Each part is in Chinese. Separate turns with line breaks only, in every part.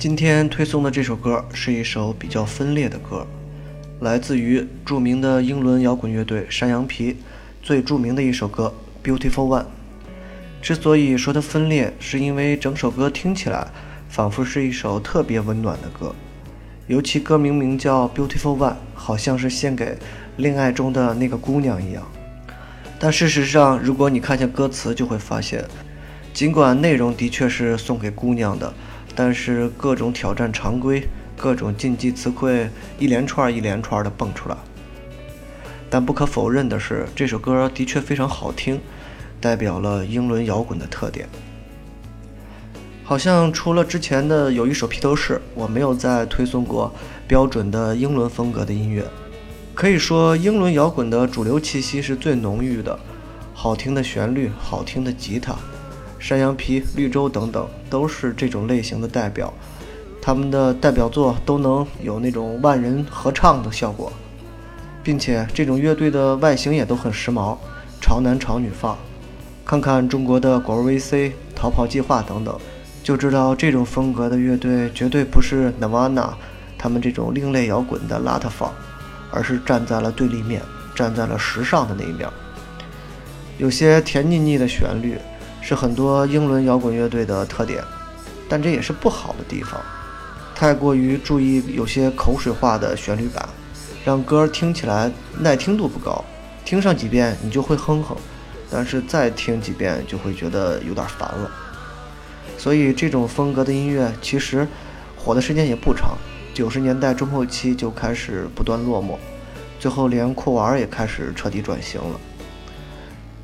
今天推送的这首歌是一首比较分裂的歌，来自于著名的英伦摇滚乐队山羊皮最著名的一首歌《Beautiful One》。之所以说它分裂，是因为整首歌听起来仿佛是一首特别温暖的歌，尤其歌名名叫《Beautiful One》，好像是献给恋爱中的那个姑娘一样。但事实上，如果你看下歌词，就会发现，尽管内容的确是送给姑娘的。但是各种挑战常规，各种禁忌词汇一连串一连串的蹦出来。但不可否认的是，这首歌的确非常好听，代表了英伦摇滚的特点。好像除了之前的有一首披头士，我没有再推送过标准的英伦风格的音乐。可以说，英伦摇滚的主流气息是最浓郁的，好听的旋律，好听的吉他。山羊皮、绿洲等等都是这种类型的代表，他们的代表作都能有那种万人合唱的效果，并且这种乐队的外形也都很时髦，潮男潮女范。看看中国的果味 VC、逃跑计划等等，就知道这种风格的乐队绝对不是 Nirvana 他们这种另类摇滚的邋遢范，而是站在了对立面，站在了时尚的那一面。有些甜腻腻的旋律。是很多英伦摇滚乐队的特点，但这也是不好的地方。太过于注意有些口水化的旋律感，让歌听起来耐听度不高。听上几遍你就会哼哼，但是再听几遍就会觉得有点烦了。所以这种风格的音乐其实火的时间也不长，九十年代中后期就开始不断落寞，最后连酷玩也开始彻底转型了。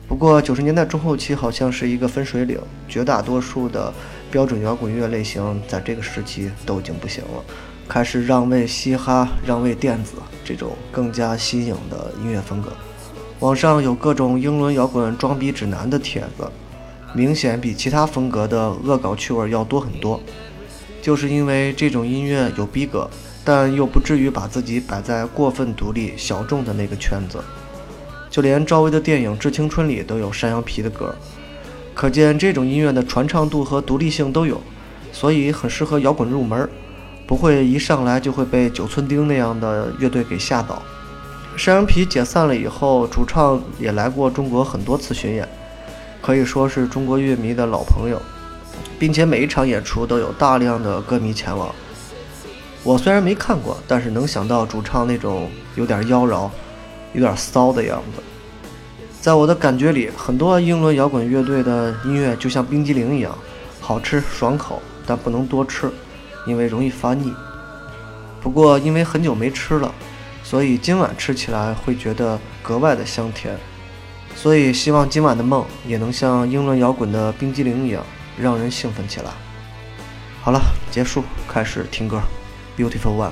不过九十年代中后期好像是一个分水岭，绝大多数的标准摇滚乐类型在这个时期都已经不行了，开始让位嘻哈、让位电子这种更加新颖的音乐风格。网上有各种英伦摇滚装逼指南的帖子，明显比其他风格的恶搞趣味要多很多。就是因为这种音乐有逼格，但又不至于把自己摆在过分独立、小众的那个圈子。就连赵薇的电影《致青春》里都有山羊皮的歌，可见这种音乐的传唱度和独立性都有，所以很适合摇滚入门，不会一上来就会被九寸钉那样的乐队给吓倒。山羊皮解散了以后，主唱也来过中国很多次巡演，可以说是中国乐迷的老朋友，并且每一场演出都有大量的歌迷前往。我虽然没看过，但是能想到主唱那种有点妖娆。有点骚的样子，在我的感觉里，很多英伦摇滚乐队的音乐就像冰激凌一样，好吃爽口，但不能多吃，因为容易发腻。不过因为很久没吃了，所以今晚吃起来会觉得格外的香甜。所以希望今晚的梦也能像英伦摇滚的冰激凌一样，让人兴奋起来。好了，结束，开始听歌，《Beautiful One》。